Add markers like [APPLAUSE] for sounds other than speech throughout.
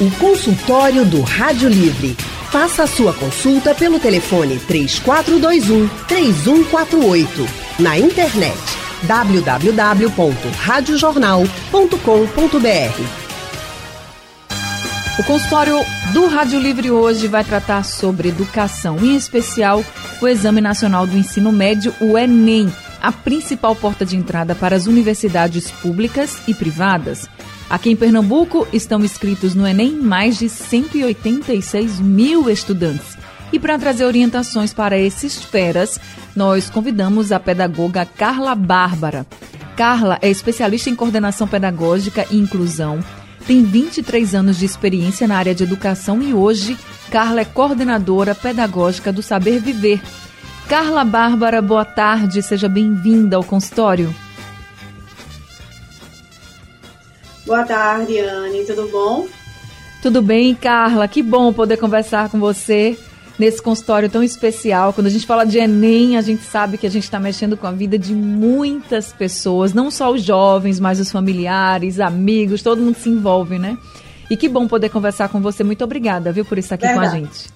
O consultório do Rádio Livre. Faça a sua consulta pelo telefone 3421 3148. Na internet www.radiojornal.com.br. O consultório do Rádio Livre hoje vai tratar sobre educação, em especial o Exame Nacional do Ensino Médio, o Enem, a principal porta de entrada para as universidades públicas e privadas. Aqui em Pernambuco estão inscritos no Enem mais de 186 mil estudantes. E para trazer orientações para esses feras, nós convidamos a pedagoga Carla Bárbara. Carla é especialista em coordenação pedagógica e inclusão, tem 23 anos de experiência na área de educação e hoje Carla é coordenadora pedagógica do Saber Viver. Carla Bárbara, boa tarde, seja bem-vinda ao consultório. Boa tarde, Anne, tudo bom? Tudo bem, Carla, que bom poder conversar com você nesse consultório tão especial. Quando a gente fala de Enem, a gente sabe que a gente está mexendo com a vida de muitas pessoas, não só os jovens, mas os familiares, amigos, todo mundo se envolve, né? E que bom poder conversar com você. Muito obrigada, viu, por estar aqui Verdade. com a gente.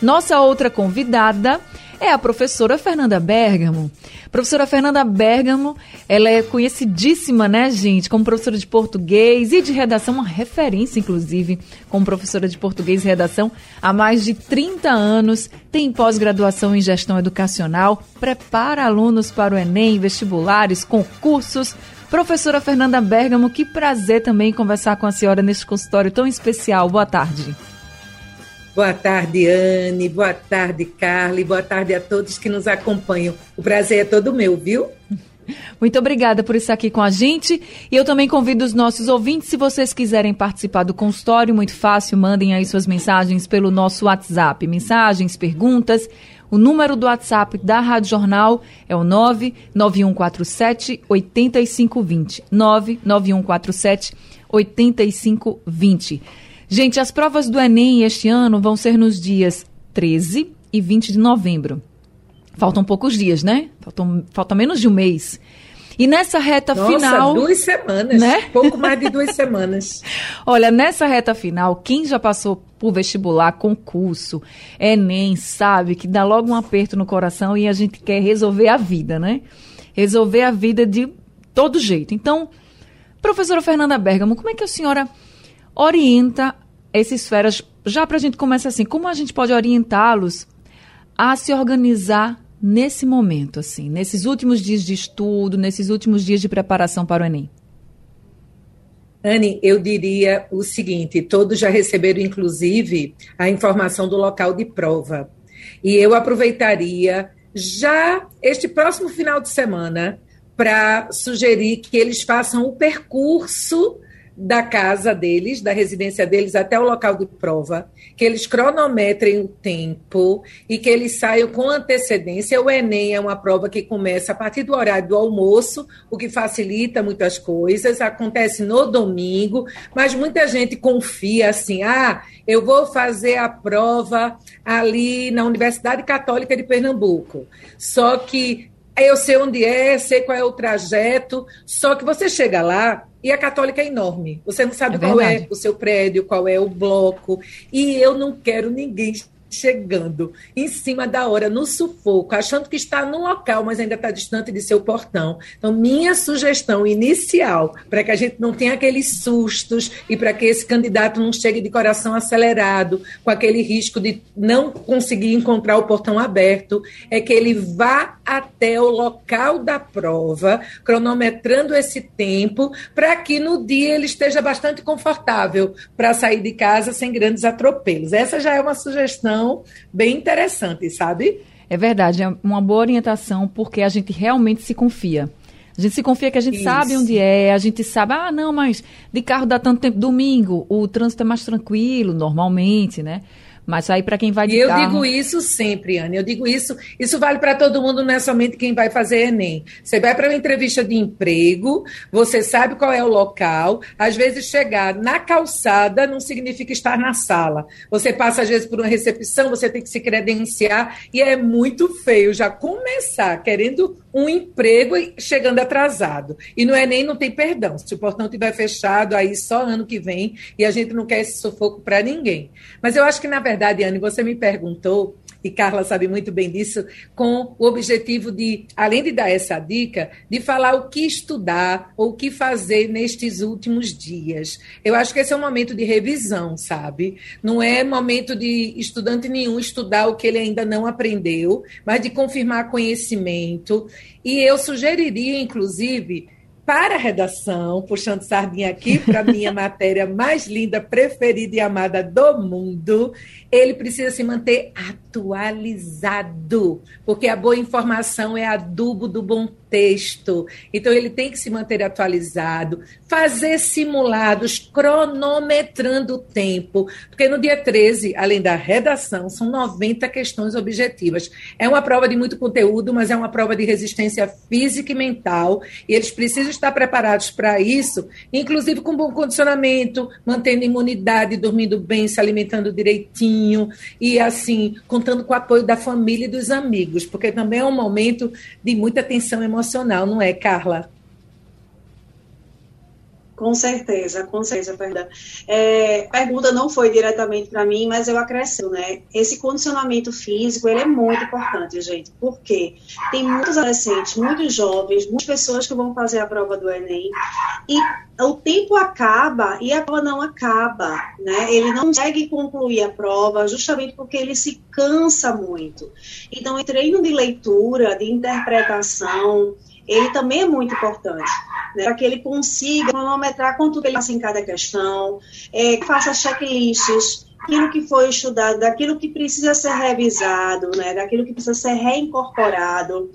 Nossa outra convidada é a professora Fernanda Bergamo. Professora Fernanda Bergamo, ela é conhecidíssima, né, gente, como professora de português e de redação, uma referência, inclusive, como professora de português e redação há mais de 30 anos, tem pós-graduação em gestão educacional, prepara alunos para o Enem, vestibulares, concursos. Professora Fernanda Bergamo, que prazer também conversar com a senhora neste consultório tão especial. Boa tarde. Boa tarde, Anne. Boa tarde, Carla. Boa tarde a todos que nos acompanham. O prazer é todo meu, viu? [LAUGHS] Muito obrigada por estar aqui com a gente. E eu também convido os nossos ouvintes, se vocês quiserem participar do consultório, muito fácil, mandem aí suas mensagens pelo nosso WhatsApp. Mensagens, perguntas. O número do WhatsApp da Rádio Jornal é o 99147 8520. 99147 8520. Gente, as provas do Enem este ano vão ser nos dias 13 e 20 de novembro. Faltam poucos dias, né? Faltam, falta menos de um mês. E nessa reta Nossa, final. duas semanas. Né? Pouco mais de duas semanas. [LAUGHS] Olha, nessa reta final, quem já passou por vestibular, concurso, Enem, sabe que dá logo um aperto no coração e a gente quer resolver a vida, né? Resolver a vida de todo jeito. Então, professora Fernanda Bergamo, como é que a senhora orienta esses feras, já para a gente começar assim, como a gente pode orientá-los a se organizar nesse momento, assim, nesses últimos dias de estudo, nesses últimos dias de preparação para o Enem? Anne, eu diria o seguinte: todos já receberam, inclusive, a informação do local de prova. E eu aproveitaria já este próximo final de semana para sugerir que eles façam o percurso da casa deles, da residência deles até o local de prova, que eles cronometrem o tempo e que eles saiam com antecedência. O Enem é uma prova que começa a partir do horário do almoço, o que facilita muitas coisas. Acontece no domingo, mas muita gente confia assim: ah, eu vou fazer a prova ali na Universidade Católica de Pernambuco. Só que eu sei onde é, sei qual é o trajeto, só que você chega lá e a católica é enorme. Você não sabe é qual é o seu prédio, qual é o bloco. E eu não quero ninguém chegando em cima da hora, no sufoco, achando que está no local, mas ainda está distante de seu portão. Então, minha sugestão inicial, para que a gente não tenha aqueles sustos e para que esse candidato não chegue de coração acelerado, com aquele risco de não conseguir encontrar o portão aberto, é que ele vá até o local da prova, cronometrando esse tempo, para que no dia ele esteja bastante confortável para sair de casa sem grandes atropelos. Essa já é uma sugestão bem interessante, sabe? É verdade, é uma boa orientação porque a gente realmente se confia. A gente se confia que a gente Isso. sabe onde é, a gente sabe, ah, não, mas de carro dá tanto tempo. Domingo, o trânsito é mais tranquilo, normalmente, né? Mas aí para quem vai de e eu carro... digo isso sempre, Anne. Eu digo isso, isso vale para todo mundo, não é somente quem vai fazer Enem. Você vai para uma entrevista de emprego, você sabe qual é o local. Às vezes chegar na calçada não significa estar na sala. Você passa às vezes por uma recepção, você tem que se credenciar e é muito feio já começar querendo um emprego chegando atrasado. E no Enem não tem perdão. Se o portão estiver fechado, aí só ano que vem, e a gente não quer esse sufoco para ninguém. Mas eu acho que, na verdade, Anne, você me perguntou e Carla sabe muito bem disso, com o objetivo de, além de dar essa dica, de falar o que estudar ou o que fazer nestes últimos dias. Eu acho que esse é um momento de revisão, sabe? Não é momento de estudante nenhum estudar o que ele ainda não aprendeu, mas de confirmar conhecimento. E eu sugeriria, inclusive, para a redação, puxando sardinha aqui para a minha [LAUGHS] matéria mais linda, preferida e amada do mundo, ele precisa se manter atualizado, porque a boa informação é adubo do bom texto. Então, ele tem que se manter atualizado, fazer simulados, cronometrando o tempo, porque no dia 13, além da redação, são 90 questões objetivas. É uma prova de muito conteúdo, mas é uma prova de resistência física e mental, e eles precisam estar preparados para isso, inclusive com bom condicionamento, mantendo imunidade, dormindo bem, se alimentando direitinho, e assim, contando com o apoio da família e dos amigos, porque também é um momento de muita tensão emocional emocional, não é, Carla? Com certeza, com certeza, perdão. É, a pergunta não foi diretamente para mim, mas eu acrescento, né? Esse condicionamento físico, ele é muito importante, gente, porque tem muitos adolescentes, muitos jovens, muitas pessoas que vão fazer a prova do Enem e o tempo acaba e a prova não acaba, né? Ele não consegue concluir a prova justamente porque ele se cansa muito. Então, o treino de leitura, de interpretação, ele também é muito importante, né, para que ele consiga cronometrar quanto ele passa em cada questão, é, faça checklists, aquilo que foi estudado, daquilo que precisa ser revisado, né, daquilo que precisa ser reincorporado,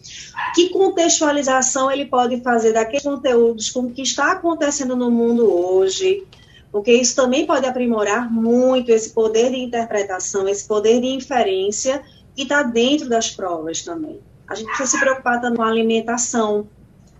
que contextualização ele pode fazer daqueles conteúdos com o que está acontecendo no mundo hoje, porque isso também pode aprimorar muito esse poder de interpretação, esse poder de inferência que está dentro das provas também. A gente precisa se preocupar com a alimentação,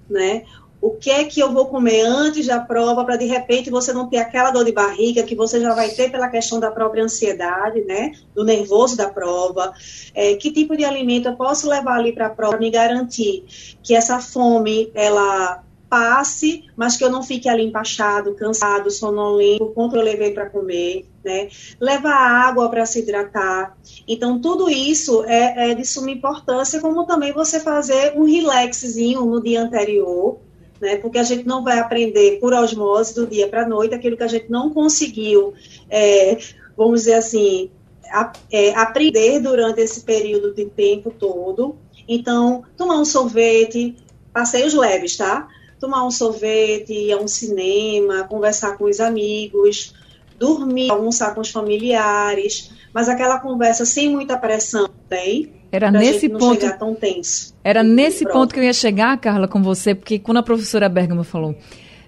né? O que é que eu vou comer antes da prova para de repente você não ter aquela dor de barriga que você já vai ter pela questão da própria ansiedade, né? Do nervoso da prova. É, que tipo de alimento eu posso levar ali para a prova me garantir que essa fome ela passe, mas que eu não fique ali empachado, cansado, sonolento, quanto eu levei para comer, né? Levar água para se hidratar. Então, tudo isso é, é, de suma importância, como também você fazer um relaxzinho no dia anterior, né? Porque a gente não vai aprender por osmose do dia para a noite aquilo que a gente não conseguiu, é, vamos dizer assim, a, é, aprender durante esse período de tempo todo. Então, tomar um sorvete, passeios leves, tá? Tomar um sorvete, ir a um cinema, conversar com os amigos, dormir, almoçar com os familiares, mas aquela conversa sem muita pressão, tem? Era nesse ponto. tão tenso. Era nesse pronto. ponto que eu ia chegar, Carla, com você, porque quando a professora Bergamo falou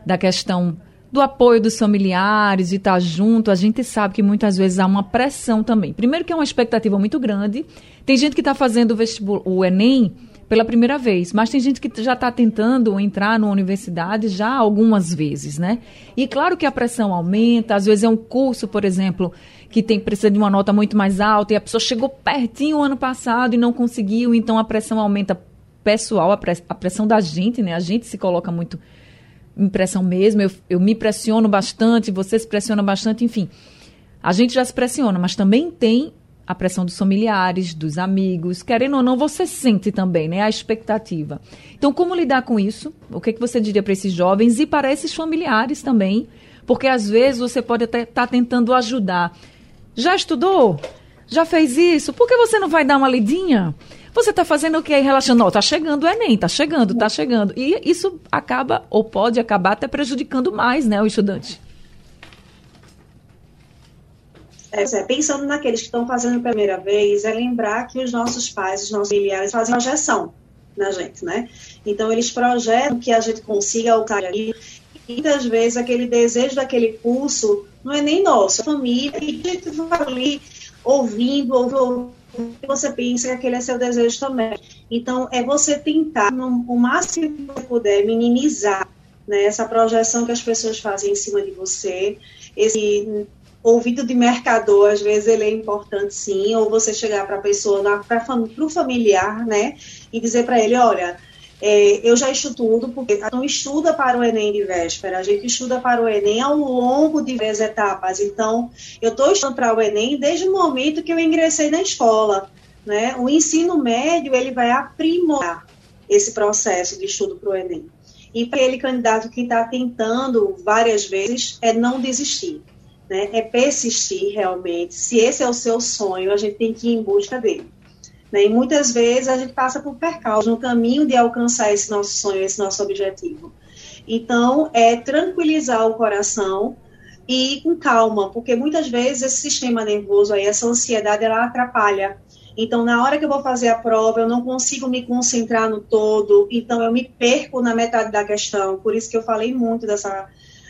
da questão do apoio dos familiares, de estar junto, a gente sabe que muitas vezes há uma pressão também. Primeiro que é uma expectativa muito grande. Tem gente que está fazendo o vestibular, o Enem, pela primeira vez, mas tem gente que já está tentando entrar numa universidade já algumas vezes, né? E claro que a pressão aumenta, às vezes é um curso, por exemplo, que tem precisa de uma nota muito mais alta e a pessoa chegou pertinho o ano passado e não conseguiu, então a pressão aumenta pessoal, a pressão da gente, né? A gente se coloca muito em pressão mesmo, eu, eu me pressiono bastante, você se pressiona bastante, enfim. A gente já se pressiona, mas também tem a pressão dos familiares, dos amigos, querendo ou não, você sente também, né, a expectativa. Então, como lidar com isso? O que, é que você diria para esses jovens e para esses familiares também? Porque às vezes você pode até estar tá tentando ajudar. Já estudou? Já fez isso? Por que você não vai dar uma lidinha? Você está fazendo o que aí relaxando? Não, está chegando o Enem, está chegando, está chegando. E isso acaba, ou pode acabar até prejudicando mais, né, o estudante. É, pensando naqueles que estão fazendo pela primeira vez, é lembrar que os nossos pais, os nossos familiares fazem projeção na gente, né? Então, eles projetam que a gente consiga alcançar ali. Muitas vezes, aquele desejo daquele curso não é nem nosso, é família. E a gente vai ali ouvindo, ouvindo, você pensa que aquele é seu desejo também. Então, é você tentar, no, o máximo que você puder, minimizar né, essa projeção que as pessoas fazem em cima de você, esse ouvido de mercador, às vezes ele é importante sim, ou você chegar para a pessoa, para o familiar, né, e dizer para ele, olha, É, eu já estudo, porque não estuda para o Enem de véspera, a gente estuda para o Enem ao longo de várias etapas. Então, eu estou estudando para o Enem desde o momento que eu ingressei na escola. Né? O ensino médio ele vai aprimorar esse processo de estudo para o Enem. E para aquele candidato que está tentando várias vezes, é não desistir. Né? É persistir realmente. Se esse é o seu sonho, a gente tem que ir em busca dele. Né? E muitas vezes a gente passa por percalços no caminho de alcançar esse nosso sonho, esse nosso objetivo. Então, é tranquilizar o coração e ir com calma, porque muitas vezes esse sistema nervoso aí, essa ansiedade, ela atrapalha então, na hora que eu vou fazer a prova, eu não consigo me concentrar no todo, então eu me perco na metade da questão. Por isso que eu falei muito dessa,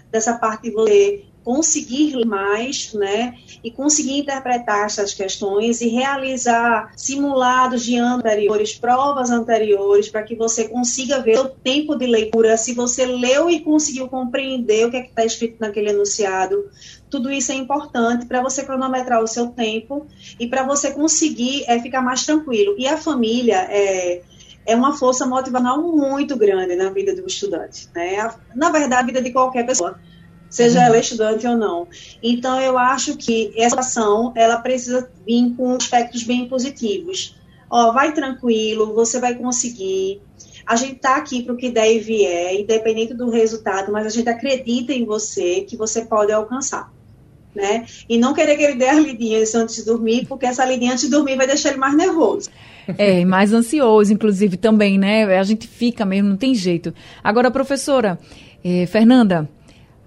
dessa parte de você conseguir mais, né, e conseguir interpretar essas questões e realizar simulados de anteriores, provas anteriores, para que você consiga ver o tempo de leitura, se você leu e conseguiu compreender o que é está escrito naquele enunciado, tudo isso é importante para você cronometrar o seu tempo e para você conseguir é, ficar mais tranquilo. E a família é, é uma força motivacional muito grande na vida do estudante, né? Na verdade, a vida de qualquer pessoa, seja uhum. ela estudante ou não. Então, eu acho que essa ação, ela precisa vir com aspectos bem positivos. Ó, vai tranquilo, você vai conseguir. A gente está aqui para o que der e vier, independente do resultado, mas a gente acredita em você, que você pode alcançar né? E não querer que ele dê as lidinhas antes de dormir, porque essa lidinha antes de dormir vai deixar ele mais nervoso. É, mais ansioso, inclusive, também, né? A gente fica mesmo, não tem jeito. Agora, professora, eh, Fernanda,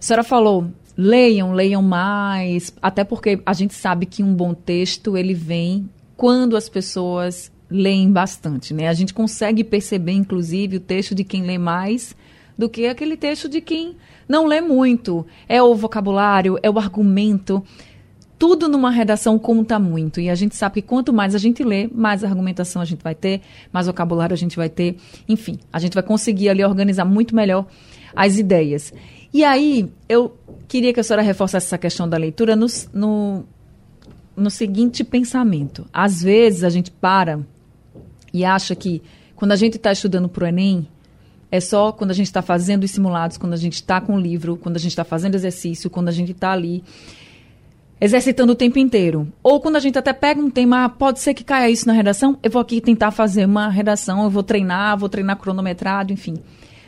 senhora falou, leiam, leiam mais, até porque a gente sabe que um bom texto, ele vem quando as pessoas leem bastante, né? A gente consegue perceber, inclusive, o texto de quem lê mais do que aquele texto de quem não lê muito. É o vocabulário, é o argumento. Tudo numa redação conta muito. E a gente sabe que quanto mais a gente lê, mais argumentação a gente vai ter, mais vocabulário a gente vai ter. Enfim, a gente vai conseguir ali organizar muito melhor as ideias. E aí, eu queria que a senhora reforçasse essa questão da leitura no, no, no seguinte pensamento. Às vezes a gente para e acha que quando a gente está estudando para o Enem, é só quando a gente está fazendo os simulados, quando a gente está com o livro, quando a gente está fazendo exercício, quando a gente está ali exercitando o tempo inteiro. Ou quando a gente até pega um tema, ah, pode ser que caia isso na redação, eu vou aqui tentar fazer uma redação, eu vou treinar, vou treinar cronometrado, enfim.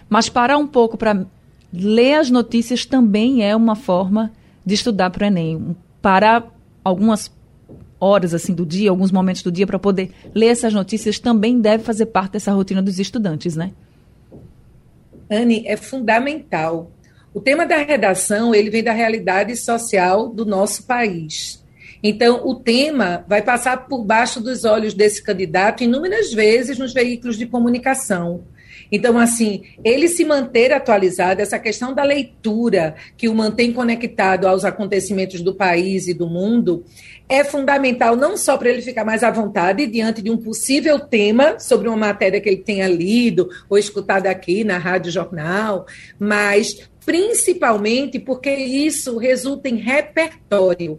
Mas parar um pouco para ler as notícias também é uma forma de estudar para o Enem. Parar algumas horas assim do dia, alguns momentos do dia para poder ler essas notícias também deve fazer parte dessa rotina dos estudantes, né? Anne, é fundamental. O tema da redação, ele vem da realidade social do nosso país. Então, o tema vai passar por baixo dos olhos desse candidato inúmeras vezes nos veículos de comunicação. Então, assim, ele se manter atualizado, essa questão da leitura que o mantém conectado aos acontecimentos do país e do mundo, é fundamental não só para ele ficar mais à vontade diante de um possível tema sobre uma matéria que ele tenha lido ou escutado aqui na Rádio Jornal, mas principalmente porque isso resulta em repertório.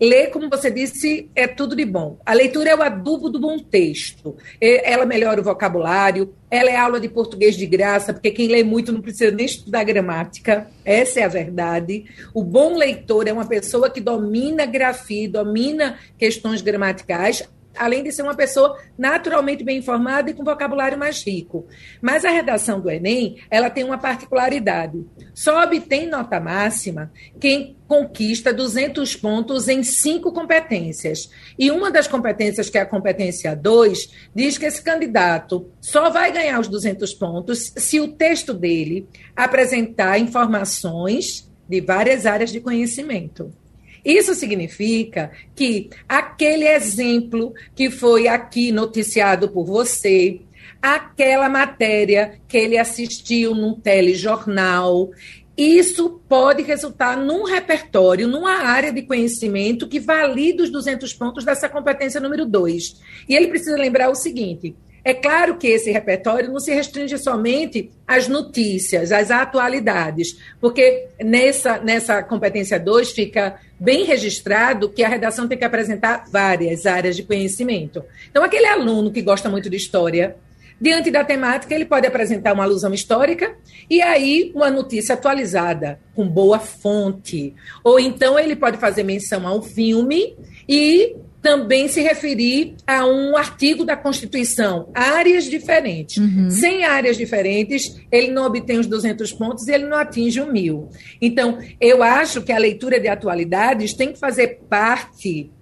Ler, como você disse, é tudo de bom. A leitura é o adubo do bom texto. Ela melhora o vocabulário, ela é aula de português de graça, porque quem lê muito não precisa nem estudar gramática. Essa é a verdade. O bom leitor é uma pessoa que domina grafia, domina questões gramaticais, além de ser uma pessoa naturalmente bem informada e com vocabulário mais rico. Mas a redação do Enem, ela tem uma particularidade. Só obtém nota máxima quem conquista 200 pontos em cinco competências. E uma das competências, que é a competência 2, diz que esse candidato só vai ganhar os 200 pontos se o texto dele apresentar informações de várias áreas de conhecimento. Isso significa que aquele exemplo que foi aqui noticiado por você, aquela matéria que ele assistiu num telejornal, isso pode resultar num repertório, numa área de conhecimento que valida os 200 pontos dessa competência número 2. E ele precisa lembrar o seguinte: é claro que esse repertório não se restringe somente às notícias, às atualidades, porque nessa, nessa competência 2 fica bem registrado que a redação tem que apresentar várias áreas de conhecimento. Então, aquele aluno que gosta muito de história, Diante da temática, ele pode apresentar uma alusão histórica e aí uma notícia atualizada, com boa fonte. Ou então ele pode fazer menção ao filme e também se referir a um artigo da Constituição, áreas diferentes. Uhum. Sem áreas diferentes, ele não obtém os 200 pontos e ele não atinge o mil. Então, eu acho que a leitura de atualidades tem que fazer parte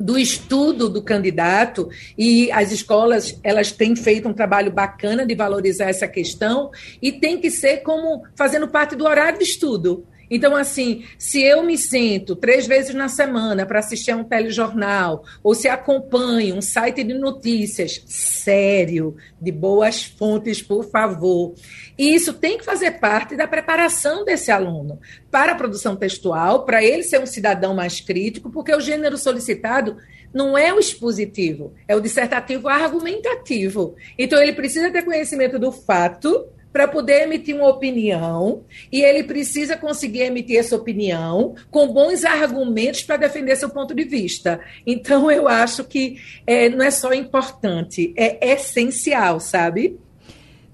do estudo do candidato e as escolas elas têm feito um trabalho bacana de valorizar essa questão e tem que ser como fazendo parte do horário de estudo. Então, assim, se eu me sento três vezes na semana para assistir a um telejornal, ou se acompanho um site de notícias sério, de boas fontes, por favor, isso tem que fazer parte da preparação desse aluno para a produção textual, para ele ser um cidadão mais crítico, porque o gênero solicitado não é o expositivo, é o dissertativo argumentativo. Então, ele precisa ter conhecimento do fato para poder emitir uma opinião e ele precisa conseguir emitir essa opinião com bons argumentos para defender seu ponto de vista. Então, [LAUGHS] eu acho que é, não é só importante, é essencial, sabe?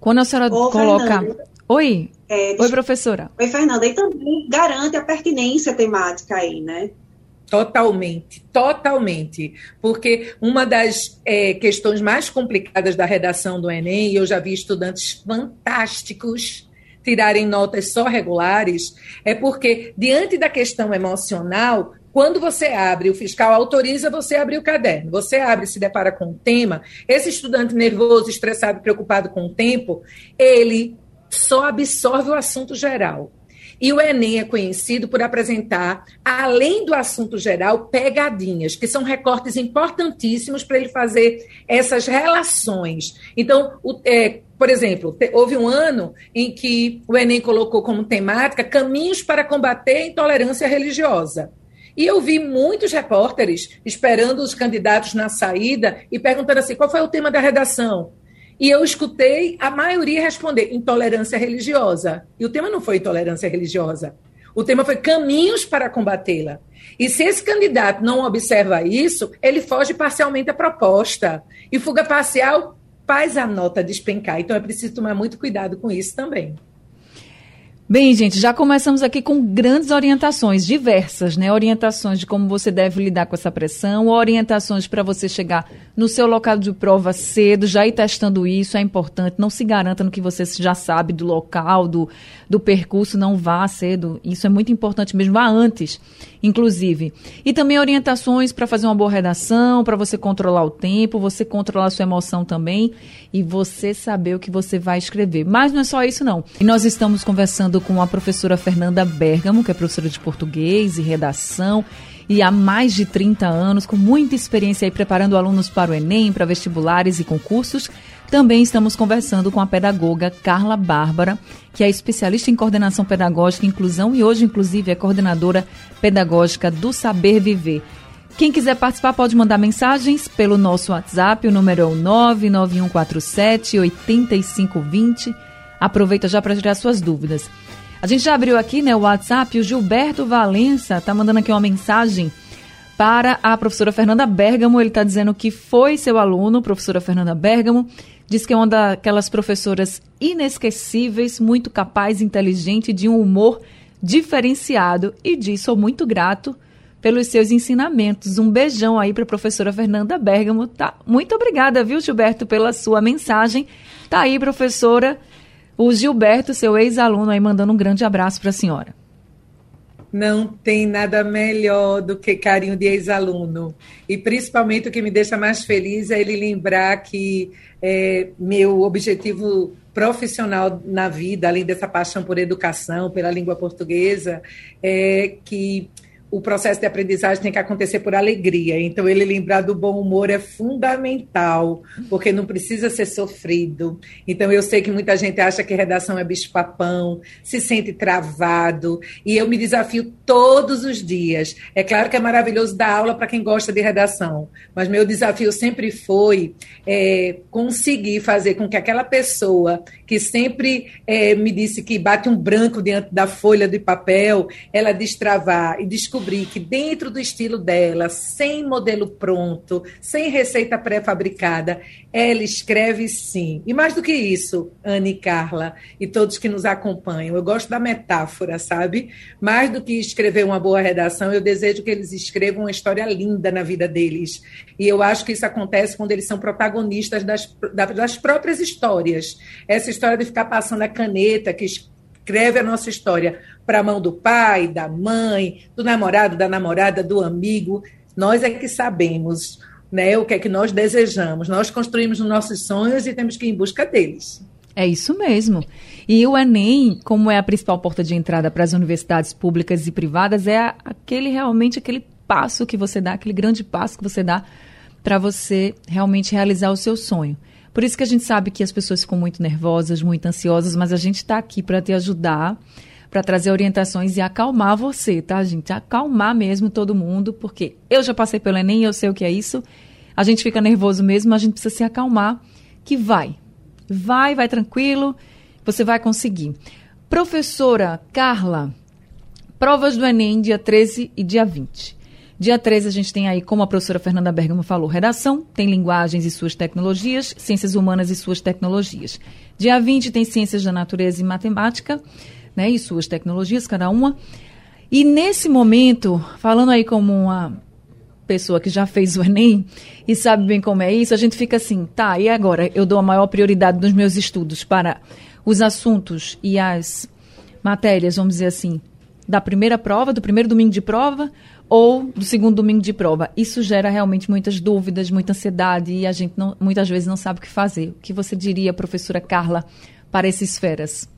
Quando a senhora Ô, coloca. Fernanda, Oi. É, Oi, professora. Oi, Fernanda. E também garante a pertinência temática aí, né? Totalmente, totalmente. Porque uma das é, questões mais complicadas da redação do Enem, e eu já vi estudantes fantásticos tirarem notas só regulares, é porque, diante da questão emocional, quando você abre, o fiscal autoriza você abrir o caderno. Você abre, se depara com o tema. Esse estudante nervoso, estressado, preocupado com o tempo, ele só absorve o assunto geral. E o Enem é conhecido por apresentar, além do assunto geral, pegadinhas, que são recortes importantíssimos para ele fazer essas relações. Então, o, é, por exemplo, houve um ano em que o Enem colocou como temática caminhos para combater a intolerância religiosa. E eu vi muitos repórteres esperando os candidatos na saída e perguntando assim: qual foi o tema da redação? E eu escutei a maioria responder intolerância religiosa. E o tema não foi intolerância religiosa. O tema foi caminhos para combatê-la. E se esse candidato não observa isso, ele foge parcialmente à proposta. E fuga parcial faz a nota despencar. Então é preciso tomar muito cuidado com isso também. Bem, gente, já começamos aqui com grandes orientações, diversas, né? Orientações de como você deve lidar com essa pressão, orientações para você chegar no seu local de prova cedo, já ir testando isso, é importante. Não se garanta no que você já sabe do local, do, do percurso, não vá cedo. Isso é muito importante mesmo, vá antes, inclusive. E também orientações para fazer uma boa redação, para você controlar o tempo, você controlar a sua emoção também e você saber o que você vai escrever. Mas não é só isso, não. E nós estamos conversando com a professora Fernanda Bergamo, que é professora de português e redação e há mais de 30 anos, com muita experiência aí preparando alunos para o Enem, para vestibulares e concursos. Também estamos conversando com a pedagoga Carla Bárbara, que é especialista em coordenação pedagógica e inclusão e hoje, inclusive, é coordenadora pedagógica do Saber Viver. Quem quiser participar pode mandar mensagens pelo nosso WhatsApp, o número é o 99147 8520. Aproveita já para tirar suas dúvidas. A gente já abriu aqui né, o WhatsApp, o Gilberto Valença está mandando aqui uma mensagem para a professora Fernanda Bergamo. Ele está dizendo que foi seu aluno, professora Fernanda Bergamo. Diz que é uma daquelas professoras inesquecíveis, muito capaz, inteligente, de um humor diferenciado. E diz: sou muito grato pelos seus ensinamentos. Um beijão aí para a professora Fernanda Bergamo. Tá? Muito obrigada, viu, Gilberto, pela sua mensagem. Tá aí, professora. O Gilberto, seu ex-aluno, aí mandando um grande abraço para a senhora. Não tem nada melhor do que carinho de ex-aluno. E principalmente o que me deixa mais feliz é ele lembrar que é, meu objetivo profissional na vida, além dessa paixão por educação, pela língua portuguesa, é que o processo de aprendizagem tem que acontecer por alegria. Então, ele lembrar do bom humor é fundamental, porque não precisa ser sofrido. Então, eu sei que muita gente acha que redação é bicho-papão, se sente travado, e eu me desafio todos os dias. É claro que é maravilhoso dar aula para quem gosta de redação, mas meu desafio sempre foi é, conseguir fazer com que aquela pessoa que sempre é, me disse que bate um branco diante da folha de papel, ela destravar e descobrir que dentro do estilo dela, sem modelo pronto, sem receita pré-fabricada, ela escreve sim. E mais do que isso, Anne e Carla e todos que nos acompanham, eu gosto da metáfora, sabe? Mais do que escrever uma boa redação, eu desejo que eles escrevam uma história linda na vida deles. E eu acho que isso acontece quando eles são protagonistas das, das próprias histórias. Essa história de ficar passando a caneta que escreve a nossa história para a mão do pai, da mãe, do namorado, da namorada, do amigo. Nós é que sabemos né, o que é que nós desejamos. Nós construímos os nossos sonhos e temos que ir em busca deles. É isso mesmo. E o Enem, como é a principal porta de entrada para as universidades públicas e privadas, é aquele realmente aquele passo que você dá, aquele grande passo que você dá para você realmente realizar o seu sonho. Por isso que a gente sabe que as pessoas ficam muito nervosas, muito ansiosas, mas a gente está aqui para te ajudar, para trazer orientações e acalmar você, tá, gente? Acalmar mesmo todo mundo, porque eu já passei pelo Enem, eu sei o que é isso. A gente fica nervoso mesmo, mas a gente precisa se acalmar, que vai. Vai, vai tranquilo, você vai conseguir. Professora Carla, provas do Enem dia 13 e dia 20. Dia 13 a gente tem aí, como a professora Fernanda Bergamo falou, redação, tem linguagens e suas tecnologias, ciências humanas e suas tecnologias. Dia 20 tem ciências da natureza e matemática, né, e suas tecnologias, cada uma. E nesse momento, falando aí como uma pessoa que já fez o Enem e sabe bem como é isso, a gente fica assim, tá, e agora? Eu dou a maior prioridade nos meus estudos para os assuntos e as matérias, vamos dizer assim, da primeira prova, do primeiro domingo de prova, ou do segundo domingo de prova. Isso gera realmente muitas dúvidas, muita ansiedade e a gente não, muitas vezes não sabe o que fazer. O que você diria, professora Carla, para esses feras?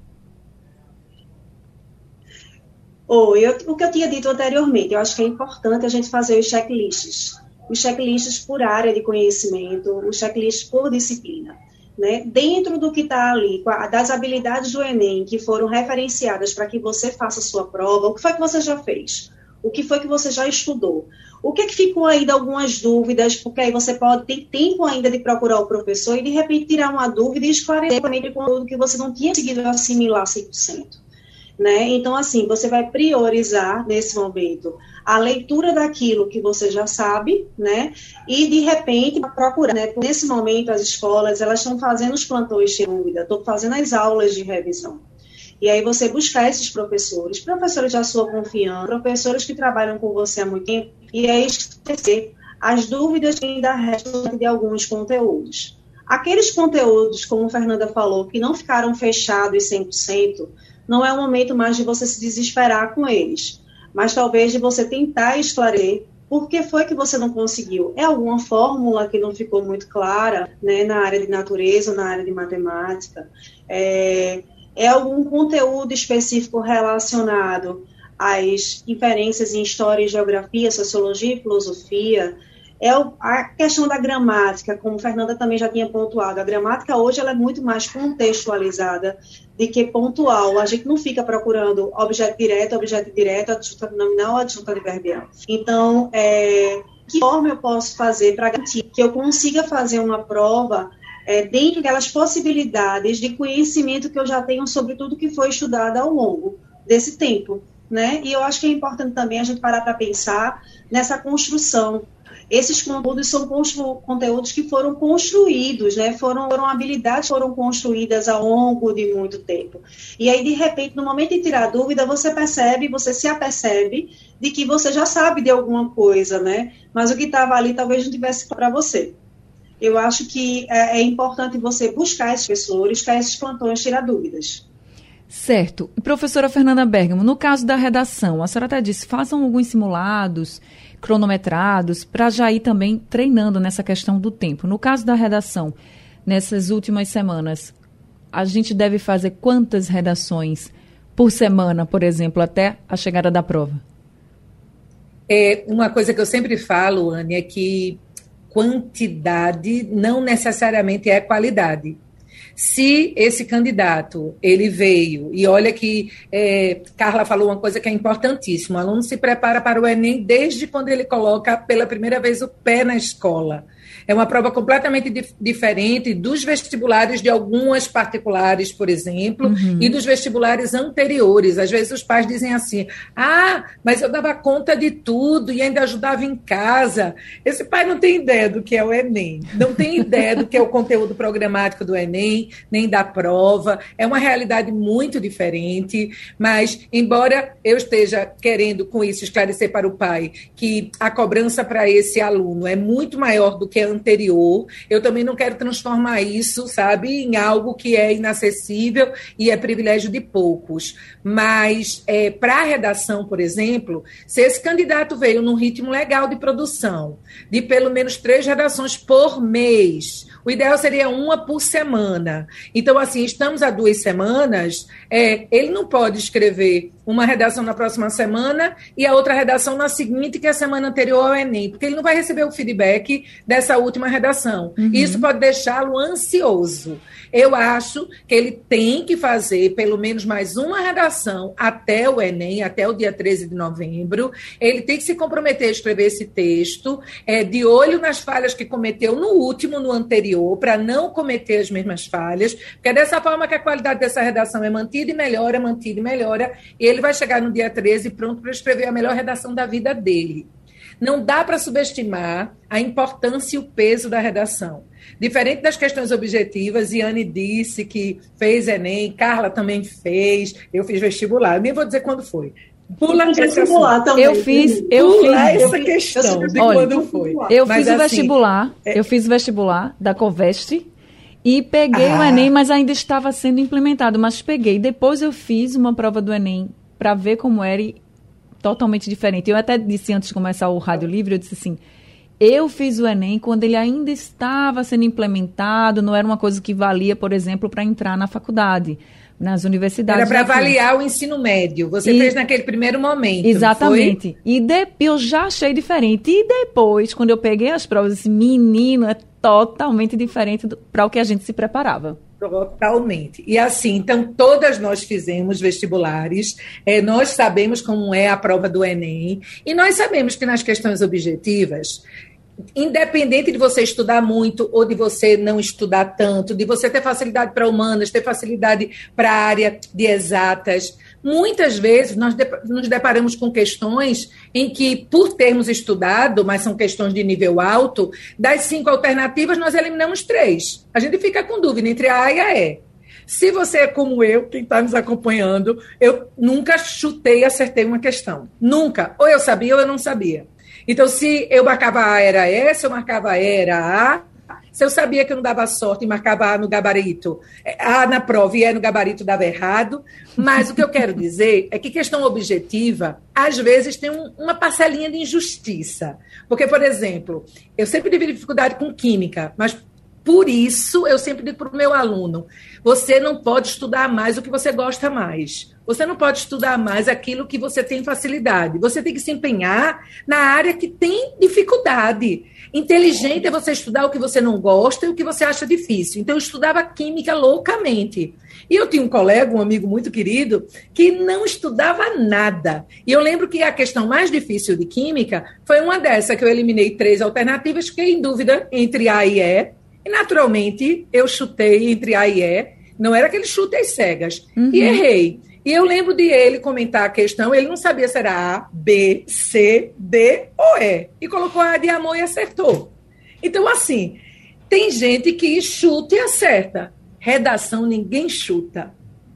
Oh, eu, o que eu tinha dito anteriormente, eu acho que é importante a gente fazer os checklists. Os checklists por área de conhecimento, os checklists por disciplina. Né? Dentro do que está ali, das habilidades do Enem que foram referenciadas para que você faça a sua prova, o que foi que você já fez? O que foi que você já estudou? O que, é que ficou de algumas dúvidas? Porque aí você pode ter tempo ainda de procurar o professor e de repente tirar uma dúvida e esclarecer também o conteúdo que você não tinha conseguido assimilar 100%. Né? Então, assim, você vai priorizar nesse momento a leitura daquilo que você já sabe, né? E de repente procurar, né? Nesse momento as escolas elas estão fazendo os plantões de dúvida, estão fazendo as aulas de revisão. E aí você buscar esses professores, professores da sua confiança, professores que trabalham com você há muito tempo, e aí esquecer as dúvidas que ainda restam de alguns conteúdos. Aqueles conteúdos, como a Fernanda falou, que não ficaram fechados 100%, não é o momento mais de você se desesperar com eles, mas talvez de você tentar esclarecer por que foi que você não conseguiu? É alguma fórmula que não ficou muito clara né, na área de natureza, na área de matemática? É, é algum conteúdo específico relacionado às inferências em história, geografia, sociologia e filosofia, é a questão da gramática, como Fernanda também já tinha pontuado. A gramática hoje ela é muito mais contextualizada do que pontual. A gente não fica procurando objeto direto, objeto direto, adjunta nominal, adjunta adverbial. Então, é, que forma eu posso fazer para garantir que eu consiga fazer uma prova é, dentro daquelas possibilidades de conhecimento que eu já tenho sobre tudo que foi estudado ao longo desse tempo. Né? E eu acho que é importante também a gente parar para pensar nessa construção. Esses conteúdos são conteúdos que foram construídos, né? foram, foram habilidades que foram construídas ao longo de muito tempo. E aí, de repente, no momento de tirar dúvida, você percebe, você se apercebe de que você já sabe de alguma coisa, né? Mas o que estava ali talvez não tivesse para você eu acho que é, é importante você buscar esses professores, buscar esses plantões, tirar dúvidas. Certo. Professora Fernanda Bergamo, no caso da redação, a senhora até disse, façam alguns simulados, cronometrados, para já ir também treinando nessa questão do tempo. No caso da redação, nessas últimas semanas, a gente deve fazer quantas redações por semana, por exemplo, até a chegada da prova? É, uma coisa que eu sempre falo, Anne, é que quantidade não necessariamente é qualidade. Se esse candidato ele veio e olha que é, Carla falou uma coisa que é importantíssima, o aluno se prepara para o Enem desde quando ele coloca pela primeira vez o pé na escola. É uma prova completamente dif diferente dos vestibulares de algumas particulares, por exemplo, uhum. e dos vestibulares anteriores. Às vezes os pais dizem assim: ah, mas eu dava conta de tudo e ainda ajudava em casa. Esse pai não tem ideia do que é o Enem, não tem ideia do que é o conteúdo programático do Enem, nem da prova. É uma realidade muito diferente, mas, embora eu esteja querendo com isso esclarecer para o pai que a cobrança para esse aluno é muito maior do que a anterior. Eu também não quero transformar isso, sabe, em algo que é inacessível e é privilégio de poucos. Mas, é, para a redação, por exemplo, se esse candidato veio num ritmo legal de produção, de pelo menos três redações por mês, o ideal seria uma por semana. Então, assim, estamos há duas semanas, é, ele não pode escrever uma redação na próxima semana e a outra redação na seguinte, que é a semana anterior ao Enem, porque ele não vai receber o feedback dessa última redação. Uhum. Isso pode deixá-lo ansioso. Eu acho que ele tem que fazer pelo menos mais uma redação até o Enem, até o dia 13 de novembro. Ele tem que se comprometer a escrever esse texto, é, de olho nas falhas que cometeu no último, no anterior, para não cometer as mesmas falhas, porque é dessa forma que a qualidade dessa redação é mantida e melhora, mantida e melhora. E ele vai chegar no dia 13 pronto para escrever a melhor redação da vida dele. Não dá para subestimar a importância e o peso da redação. Diferente das questões objetivas, Iane disse que fez Enem, Carla também fez, eu fiz vestibular. Eu nem vou dizer quando foi. Pula vestibular também. Eu fiz, eu Pula fiz essa questão de Olha, quando foi. Eu mas fiz assim, o vestibular, é... eu fiz o vestibular da Coveste e peguei ah. o Enem, mas ainda estava sendo implementado, mas peguei. Depois eu fiz uma prova do Enem para ver como era e totalmente diferente. Eu até disse antes de começar o Rádio Livre, eu disse assim, eu fiz o Enem quando ele ainda estava sendo implementado, não era uma coisa que valia, por exemplo, para entrar na faculdade, nas universidades. Era para avaliar o ensino médio. Você e, fez naquele primeiro momento. Exatamente. E de, eu já achei diferente. E depois, quando eu peguei as provas, esse menino é totalmente diferente para o que a gente se preparava. Totalmente. E assim, então, todas nós fizemos vestibulares, é, nós sabemos como é a prova do Enem, e nós sabemos que nas questões objetivas, independente de você estudar muito ou de você não estudar tanto, de você ter facilidade para humanas, ter facilidade para a área de exatas, muitas vezes nós nos deparamos com questões em que, por termos estudado, mas são questões de nível alto, das cinco alternativas nós eliminamos três. A gente fica com dúvida entre a A e a E. Se você é como eu, quem está nos acompanhando, eu nunca chutei e acertei uma questão. Nunca. Ou eu sabia ou eu não sabia. Então, se eu marcava A era E, se eu marcava A era A, se eu sabia que eu não dava sorte e marcava A no gabarito, A na prova e E no gabarito dava errado. Mas o que eu quero dizer é que questão objetiva, às vezes, tem um, uma parcelinha de injustiça. Porque, por exemplo, eu sempre tive dificuldade com química, mas por isso, eu sempre digo para o meu aluno: você não pode estudar mais o que você gosta mais. Você não pode estudar mais aquilo que você tem facilidade. Você tem que se empenhar na área que tem dificuldade. Inteligente é você estudar o que você não gosta e o que você acha difícil. Então, eu estudava química loucamente. E eu tinha um colega, um amigo muito querido, que não estudava nada. E eu lembro que a questão mais difícil de química foi uma dessa, que eu eliminei três alternativas, fiquei em dúvida entre A e E e, naturalmente, eu chutei entre A e E. Não era aquele chute às cegas. Uhum. E errei. E eu lembro de ele comentar a questão, ele não sabia se era A, B, C, D ou E. E colocou A de amor e acertou. Então, assim, tem gente que chuta e acerta. Redação ninguém chuta.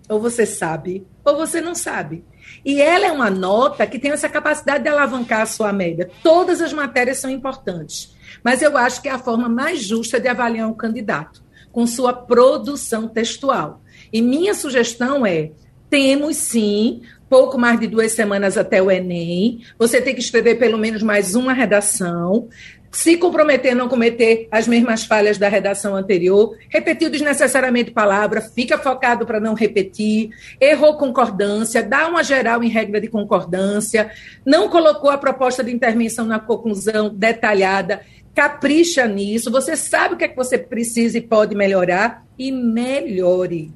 Ou você sabe, ou você não sabe. E ela é uma nota que tem essa capacidade de alavancar a sua média. Todas as matérias são importantes. Mas eu acho que é a forma mais justa de avaliar um candidato, com sua produção textual. E minha sugestão é: temos sim pouco mais de duas semanas até o Enem. Você tem que escrever pelo menos mais uma redação. Se comprometer a não cometer as mesmas falhas da redação anterior, repetiu desnecessariamente palavra, fica focado para não repetir, errou concordância, dá uma geral em regra de concordância, não colocou a proposta de intervenção na conclusão detalhada capricha nisso, você sabe o que é que você precisa e pode melhorar e melhore.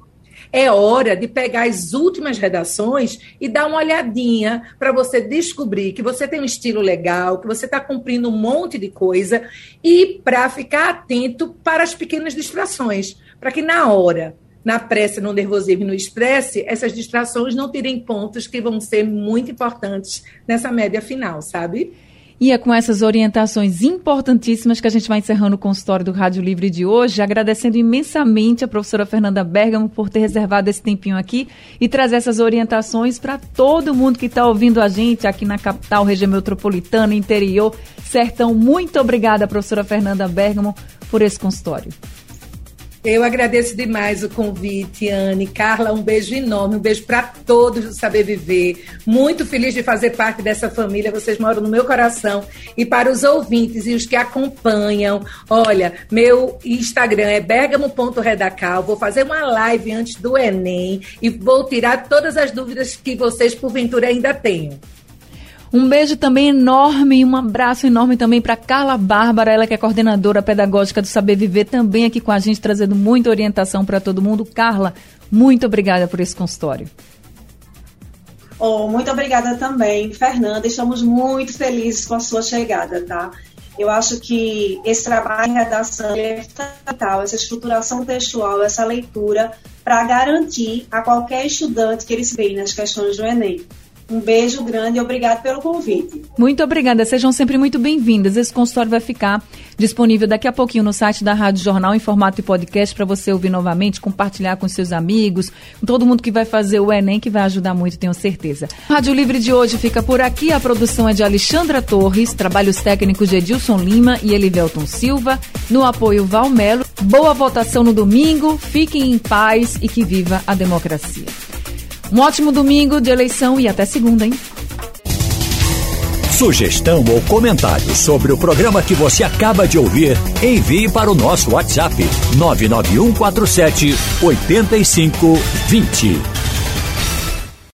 É hora de pegar as últimas redações e dar uma olhadinha para você descobrir que você tem um estilo legal, que você está cumprindo um monte de coisa e para ficar atento para as pequenas distrações, para que na hora na pressa, no nervosismo e no estresse, essas distrações não tirem pontos que vão ser muito importantes nessa média final, sabe? E é com essas orientações importantíssimas que a gente vai encerrando o consultório do Rádio Livre de hoje, agradecendo imensamente a professora Fernanda Bergamo por ter reservado esse tempinho aqui e trazer essas orientações para todo mundo que está ouvindo a gente aqui na capital, região metropolitana, interior, sertão. Muito obrigada, professora Fernanda Bergamo, por esse consultório. Eu agradeço demais o convite, Anne. Carla, um beijo enorme, um beijo para todos do Saber Viver. Muito feliz de fazer parte dessa família, vocês moram no meu coração. E para os ouvintes e os que acompanham, olha, meu Instagram é bergamo.redacal. Vou fazer uma live antes do Enem e vou tirar todas as dúvidas que vocês, porventura, ainda tenham. Um beijo também enorme, um abraço enorme também para Carla Bárbara, ela que é coordenadora pedagógica do Saber Viver, também aqui com a gente, trazendo muita orientação para todo mundo. Carla, muito obrigada por esse consultório. Oh, muito obrigada também, Fernanda. Estamos muito felizes com a sua chegada, tá? Eu acho que esse trabalho de redação é fundamental, essa estruturação textual, essa leitura, para garantir a qualquer estudante que ele se veja nas questões do Enem. Um beijo grande e obrigado pelo convite. Muito obrigada, sejam sempre muito bem-vindas. Esse consultório vai ficar disponível daqui a pouquinho no site da Rádio Jornal em formato de podcast para você ouvir novamente, compartilhar com seus amigos, com todo mundo que vai fazer o Enem, que vai ajudar muito, tenho certeza. Rádio Livre de hoje fica por aqui. A produção é de Alexandra Torres, trabalhos técnicos de Edilson Lima e Elivelton Silva. No apoio Valmelo. Boa votação no domingo, fiquem em paz e que viva a democracia. Um ótimo domingo de eleição e até segunda, hein? Sugestão ou comentário sobre o programa que você acaba de ouvir, envie para o nosso WhatsApp 99147 8520.